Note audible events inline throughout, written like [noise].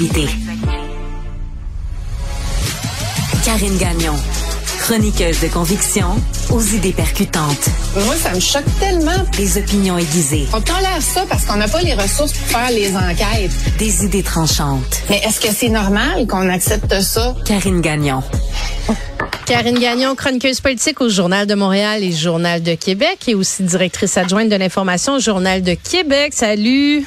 l'actualité. Karine Gagnon, chroniqueuse de conviction aux idées percutantes. Moi, ça me choque tellement. Des opinions aiguisées. On tolère ça parce qu'on n'a pas les ressources pour faire les enquêtes. Des idées tranchantes. Mais est-ce que c'est normal qu'on accepte ça? Karine Gagnon. Karine Gagnon, chroniqueuse politique au Journal de Montréal et Journal de Québec et aussi directrice adjointe de l'information au Journal de Québec. Salut.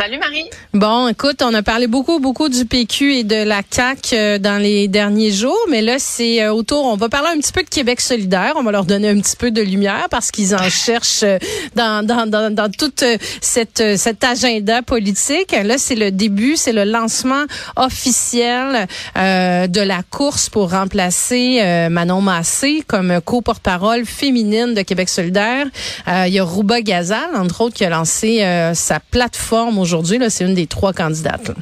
Salut Marie. Bon, écoute, on a parlé beaucoup, beaucoup du PQ et de la CAQ euh, dans les derniers jours, mais là, c'est euh, autour, on va parler un petit peu de Québec solidaire, on va leur donner un petit peu de lumière parce qu'ils en [laughs] cherchent euh, dans, dans, dans, dans toute cette, cet agenda politique. Là, c'est le début, c'est le lancement officiel euh, de la course pour remplacer euh, Manon Massé comme co-porte-parole féminine de Québec solidaire. il y a Rouba Gazal, entre autres, qui a lancé sa plateforme aujourd'hui. C'est une des trois candidates.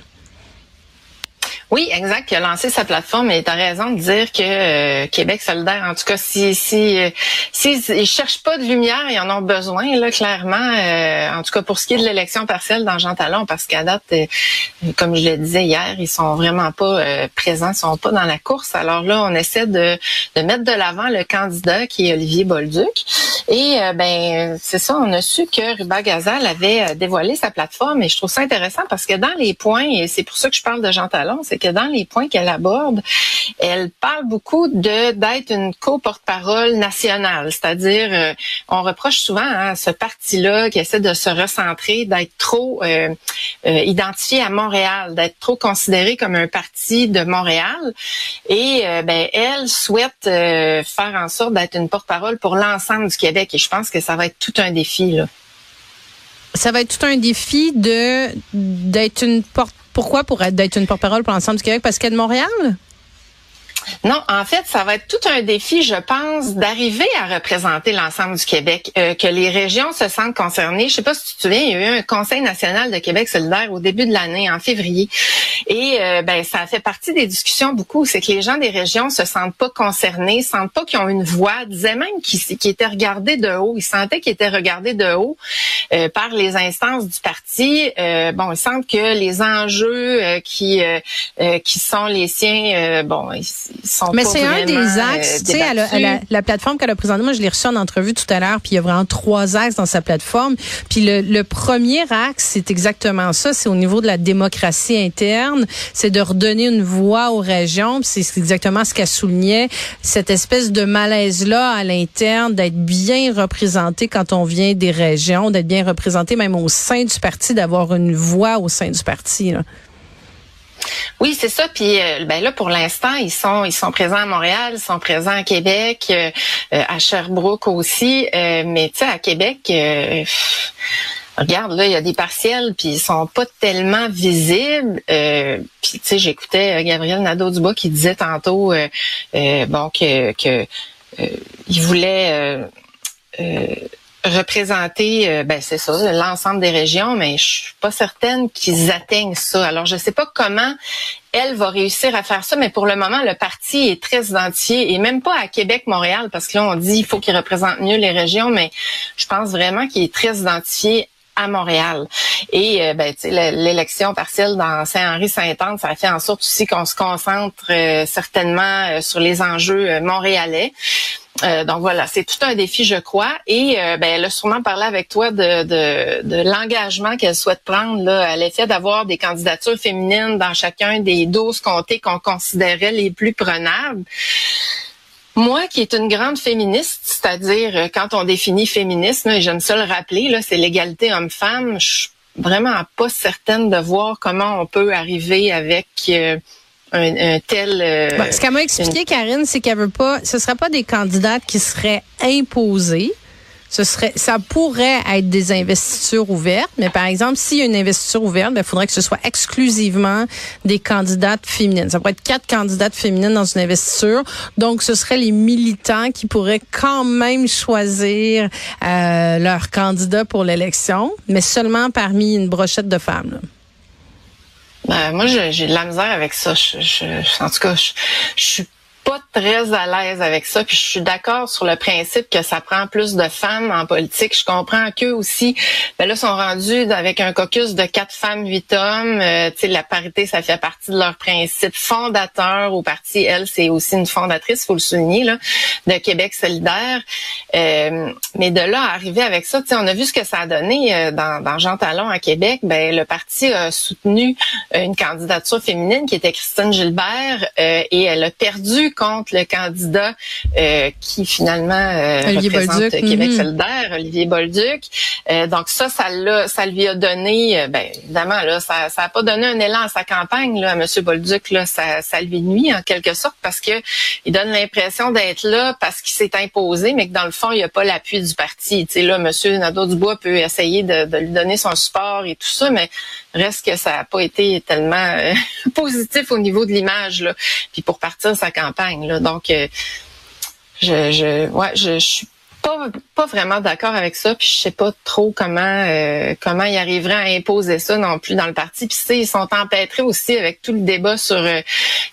Oui, exact. Il a lancé sa plateforme et tu as raison de dire que euh, Québec solidaire, en tout cas, si si euh, si cherchent pas de lumière, ils en ont besoin là clairement. Euh, en tout cas, pour ce qui est de l'élection partielle dans Jean Talon, parce qu'à date, comme je le disais hier, ils sont vraiment pas présents, ils sont pas dans la course. Alors là, on essaie de, mettre de l'avant le candidat qui est Olivier Bolduc. Et ben c'est ça, on a su que Ruba Gazal avait dévoilé sa plateforme et je trouve ça intéressant parce que dans les points, et c'est pour ça que je parle de Jean Talon, que dans les points qu'elle aborde, elle parle beaucoup de d'être une co-porte-parole nationale, c'est-à-dire euh, on reproche souvent à ce parti-là qui essaie de se recentrer, d'être trop euh, euh, identifié à Montréal, d'être trop considéré comme un parti de Montréal. Et ben elle souhaite faire en sorte d'être une porte-parole pour l'ensemble du Québec. Et je pense que ça va être tout un défi là. Ça va être tout un défi de d'être une porte pourquoi pour être d'être une porte-parole pour l'ensemble du Québec? Parce qu'elle est de Montréal? Non, en fait, ça va être tout un défi, je pense, d'arriver à représenter l'ensemble du Québec, euh, que les régions se sentent concernées. Je sais pas si tu te souviens, il y a eu un Conseil national de Québec solidaire au début de l'année, en février, et euh, ben ça fait partie des discussions beaucoup. C'est que les gens des régions se sentent pas concernés, sentent pas qu'ils ont une voix, disaient même qu'ils étaient regardés de haut. Ils sentaient qu'ils étaient regardés de haut euh, par les instances du parti. bon, ils sentent que les enjeux qui qui sont les siens, bon, mais c'est un des axes, tu sais, la, plateforme qu'elle a présentée, moi je l'ai reçue en entrevue tout à l'heure, puis il y a vraiment trois axes dans sa plateforme. Puis le, premier axe, c'est exactement ça, c'est au niveau de la démocratie interne, c'est de redonner une voix aux régions, c'est exactement ce qu'elle soulignait, cette espèce de malaise-là à l'interne, d'être bien représenté quand on vient des régions, d'être bien représenté même au sein du parti, d'avoir une voix au sein du parti. Là. Oui, c'est ça. Puis euh, ben là, pour l'instant, ils sont ils sont présents à Montréal, ils sont présents à Québec, euh, euh, à Sherbrooke aussi. mais tu sais, à Québec. Regarde, là, il y a des partiels, puis ils sont pas tellement visibles. puis, tu sais, j'écoutais Gabriel Nadeau-Dubois qui disait tantôt, bon, que, que il voulait représenter, euh, ben c'est ça, l'ensemble des régions, mais je suis pas certaine qu'ils atteignent ça. Alors je sais pas comment elle va réussir à faire ça, mais pour le moment le parti est très identifié et même pas à Québec, Montréal, parce que là on dit il faut qu'il représente mieux les régions, mais je pense vraiment qu'il est très identifié à Montréal. Et euh, ben, l'élection partielle dans Saint-Henri-Saint-Anne, ça fait en sorte aussi qu'on se concentre euh, certainement sur les enjeux montréalais. Euh, donc voilà, c'est tout un défi, je crois. Et euh, ben, elle a sûrement parlé avec toi de, de, de l'engagement qu'elle souhaite prendre là, à l'effet d'avoir des candidatures féminines dans chacun des 12 comtés qu'on considérait les plus prenables. Moi, qui est une grande féministe, c'est-à-dire euh, quand on définit féminisme, et j'aime ça le rappeler, là, c'est l'égalité homme-femme, je suis vraiment pas certaine de voir comment on peut arriver avec un, tel. Euh, ce qu'elle m'a expliqué, Karine, c'est qu'elle veut pas. Ce ne serait pas des candidates qui seraient imposées. Serait, ça pourrait être des investitures ouvertes, mais par exemple, s'il y a une investiture ouverte, ben, il faudrait que ce soit exclusivement des candidates féminines. Ça pourrait être quatre candidates féminines dans une investiture. Donc, ce seraient les militants qui pourraient quand même choisir euh, leur candidat pour l'élection, mais seulement parmi une brochette de femmes. Ben, moi, j'ai de la misère avec ça. En tout cas, je, je suis très à l'aise avec ça. Puis je suis d'accord sur le principe que ça prend plus de femmes en politique. Je comprends qu'eux aussi, ben là, sont rendus avec un caucus de quatre femmes, huit hommes. Euh, tu sais, la parité, ça fait partie de leur principe fondateur au parti. Elle, c'est aussi une fondatrice, faut le souligner, là, de Québec solidaire. Euh, mais de là à arriver avec ça, tu sais, on a vu ce que ça a donné euh, dans, dans Jean Talon à Québec. Ben, le parti a soutenu une candidature féminine qui était Christine Gilbert et elle a perdu contre le candidat euh, qui finalement euh, représente Québec mhm. solidaire, Olivier Bolduc. Euh, donc ça, ça l'a, ça lui a donné, ben évidemment là, ça, ça a pas donné un élan à sa campagne là, à Monsieur Bolduc là, ça, ça lui nuit en quelque sorte parce que il donne l'impression d'être là parce qu'il s'est imposé, mais que dans le fond il n'y a pas l'appui du parti. Tu sais là, Monsieur Nadeau-Dubois peut essayer de, de, lui donner son support et tout ça, mais reste que ça n'a pas été tellement [laughs] positif au niveau de l'image là. Puis pour partir sa campagne là, donc euh, je, je, ouais, je, je suis pas, pas vraiment d'accord avec ça, puis je sais pas trop comment euh, comment ils arriveraient à imposer ça non plus dans le parti. Puis ils sont empêtrés aussi avec tout le débat sur euh,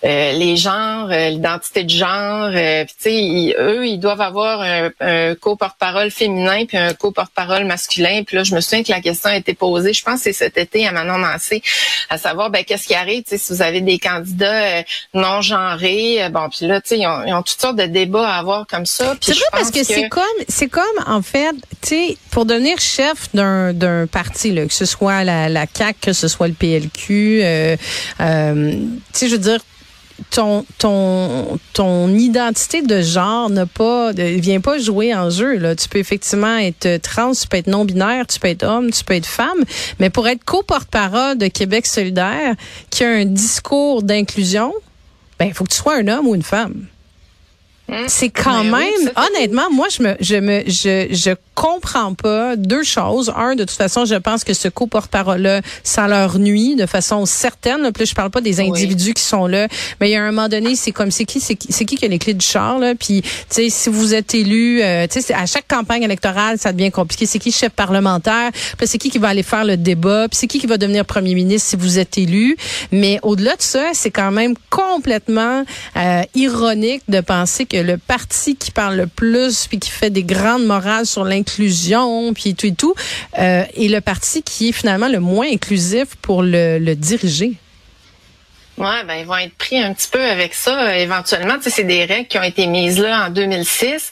euh, les genres, l'identité de genre. puis tu sais, eux, ils doivent avoir un, un co-porte-parole féminin puis un co-porte-parole masculin. Puis là, je me souviens que la question a été posée, je pense que c'est cet été à Manon Mancé, à savoir ben qu'est-ce qui arrive, si vous avez des candidats non genrés. bon, puis là, tu sais, ils, ont, toutes sortes de débats à avoir comme ça. C'est vrai parce que, c'est comme c'est comme, en fait, tu sais, pour devenir chef d'un, d'un parti, là, que ce soit la, la CAQ, que ce soit le PLQ, euh, euh, tu sais, je veux dire, ton ton ton identité de genre n'a pas vient pas jouer en jeu là tu peux effectivement être trans tu peux être non binaire tu peux être homme tu peux être femme mais pour être co-porte-parole de Québec solidaire qui a un discours d'inclusion ben il faut que tu sois un homme ou une femme? C'est quand ben même, honnêtement, moi, je me, je me, je, je comprends pas deux choses. Un, de toute façon, je pense que ce co-porte-parole-là, ça leur nuit de façon certaine. Plus je parle pas des individus qui sont là, mais il y a un moment donné, c'est comme c'est qui, c'est qui, c'est qui qui a les clés du char là? Puis, tu sais, si vous êtes élu, euh, tu sais, à chaque campagne électorale, ça devient compliqué. C'est qui chef parlementaire? Puis c'est qui qui va aller faire le débat? Puis c'est qui qui va devenir premier ministre si vous êtes élu? Mais au-delà de ça, c'est quand même complètement euh, ironique de penser que le parti qui parle le plus puis qui fait des grandes morales sur l'inclusion puis tout et tout euh, est le parti qui est finalement le moins inclusif pour le diriger. Ouais, ben ils vont être pris un petit peu avec ça éventuellement. Tu sais, c'est des règles qui ont été mises là en 2006.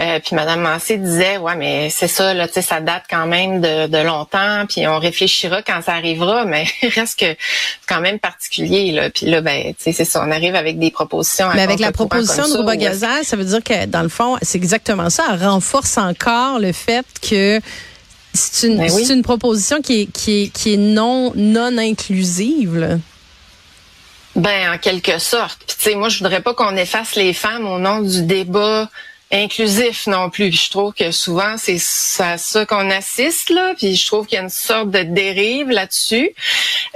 Euh, puis Madame Massé disait, ouais, mais c'est ça, là, tu sais, ça date quand même de, de, longtemps. Puis on réfléchira quand ça arrivera, [laughs] mais reste que c'est quand même particulier. Là. Puis là, ben, tu sais, c'est ça, on arrive avec des propositions. Mais avec la proposition de Rouba ça veut dire que dans le fond, c'est exactement ça. Elle renforce encore le fait que c'est une, ben une proposition qui est, qui est, qui est non, non inclusive. Là. Ben, en quelque sorte. Puis, tu sais, moi, je voudrais pas qu'on efface les femmes au nom du débat inclusif non plus. je trouve que souvent c'est à ça qu'on assiste là. Puis je trouve qu'il y a une sorte de dérive là-dessus.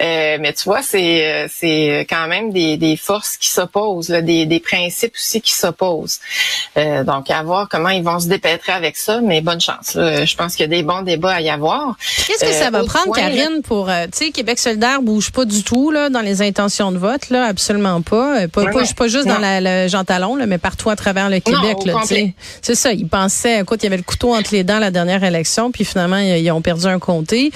Euh, mais tu vois, c'est euh, c'est quand même des, des forces qui s'opposent, des, des principes aussi qui s'opposent. Euh, donc à voir comment ils vont se dépêtrer avec ça. Mais bonne chance. Je pense qu'il y a des bons débats à y avoir. Qu'est-ce que ça va prendre, Karine, pour tu sais Québec solidaire bouge pas du tout là dans les intentions de vote là, absolument pas. Pas, pas, juste dans la, le Jean Talon là, mais partout à travers le Québec là. C'est ça. Ils pensaient, écoute, il y avait le couteau entre les dents la dernière élection, puis finalement, ils, ont perdu un comté.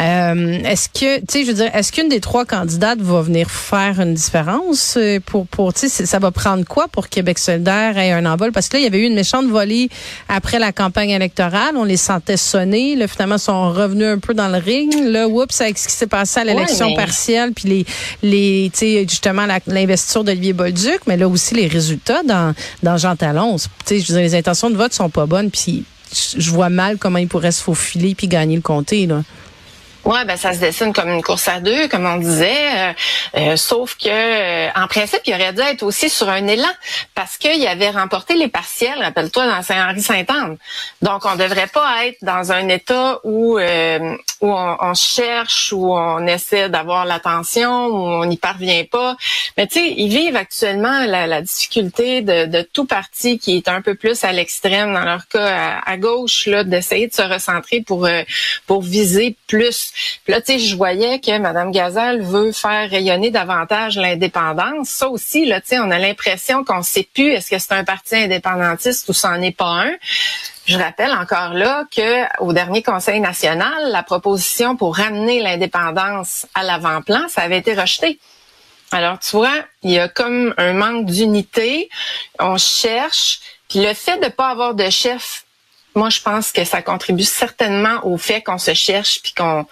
Euh, est-ce que, tu sais, je veux dire, est-ce qu'une des trois candidates va venir faire une différence euh, pour, pour, tu sais, ça va prendre quoi pour Québec solidaire ait un envol? Parce que là, il y avait eu une méchante volée après la campagne électorale. On les sentait sonner. Là, finalement, ils sont revenus un peu dans le ring. Là, oups, avec ce qui s'est passé à l'élection partielle, puis les, les, tu sais, justement, l'investiture d'Olivier Bolduc, mais là aussi les résultats dans, dans Jean Talon. Tu sais, je les intentions de vote sont pas bonnes, puis je vois mal comment ils pourraient se faufiler puis gagner le comté. Là. Ouais, ben ça se dessine comme une course à deux, comme on disait. Euh, euh, sauf que, euh, en principe, il aurait dû être aussi sur un élan parce qu'il avait remporté les partiels. Rappelle-toi dans Saint-Henri-Saint-Anne. Donc, on devrait pas être dans un état où où on, cherche, où on essaie d'avoir l'attention, où on n'y parvient pas. Mais tu sais, ils vivent actuellement la, difficulté de, tout parti qui est un peu plus à l'extrême, dans leur cas à, gauche, là, d'essayer de se recentrer pour pour viser plus Puis là, tu sais, je voyais que Mme Gazal veut faire rayonner davantage l'indépendance. Ça aussi, là, tu sais, on a l'impression qu'on ne sait plus est-ce que c'est un parti indépendantiste ou c'en est pas un. Je rappelle encore là que au dernier Conseil national, la proposition pour ramener l'indépendance à l'avant-plan, ça avait été rejeté. Alors, tu vois, il y a comme un manque d'unité. On cherche. Puis le fait de ne pas avoir de chef, moi, je pense que ça contribue certainement au fait qu'on se cherche puis qu'on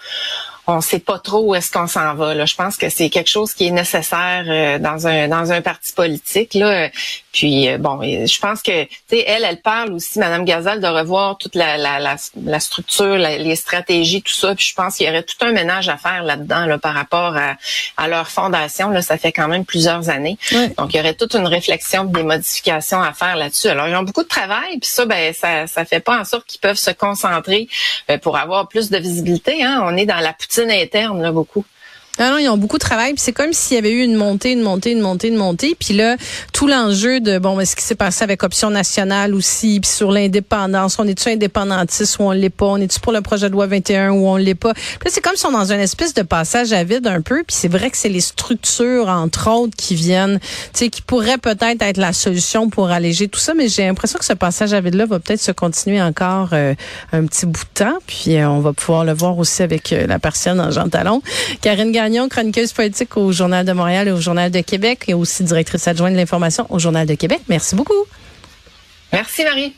on sait pas trop où est-ce qu'on s'en va. Là. Je pense que c'est quelque chose qui est nécessaire euh, dans un dans un parti politique. Là. Puis euh, bon, je pense que tu sais, elle, elle parle aussi, Madame Gazal, de revoir toute la, la, la, structure, les stratégies, tout ça. Puis je pense qu'il y aurait tout un ménage à faire là-dedans là, par rapport à, à, leur fondation. Là, ça fait quand même plusieurs années. Donc il y aurait toute une réflexion, des modifications à faire là-dessus. Alors ils ont beaucoup de travail, puis ça, ben ça ça fait pas en sorte qu'ils peuvent se concentrer euh, pour avoir plus de visibilité. Hein. On est dans la poutine interne là beaucoup. Non, non, ils ont beaucoup de travail. Puis c'est comme s'il y avait eu une montée, une montée, une montée, une montée. Puis là, tout l'enjeu de bon, ce qui s'est passé avec Option nationale aussi, puis sur l'indépendance, on est-tu indépendantiste ou on l'est pas, on est-tu pour le projet de loi 21 ou on l'est pas? Puis c'est comme si on est dans une espèce de passage à vide un peu. Puis c'est vrai que c'est les structures entre autres qui viennent, tu sais, qui pourraient peut-être être la solution pour alléger tout ça. Mais j'ai l'impression que ce passage à vide là va peut-être se continuer encore euh, un petit bout de temps. Puis euh, on va pouvoir le voir aussi avec euh, la personne en Jean Talon, Karine chroniqueuse politique au Journal de Montréal et au Journal de Québec et aussi directrice adjointe de l'information au Journal de Québec. Merci beaucoup. Merci Marie.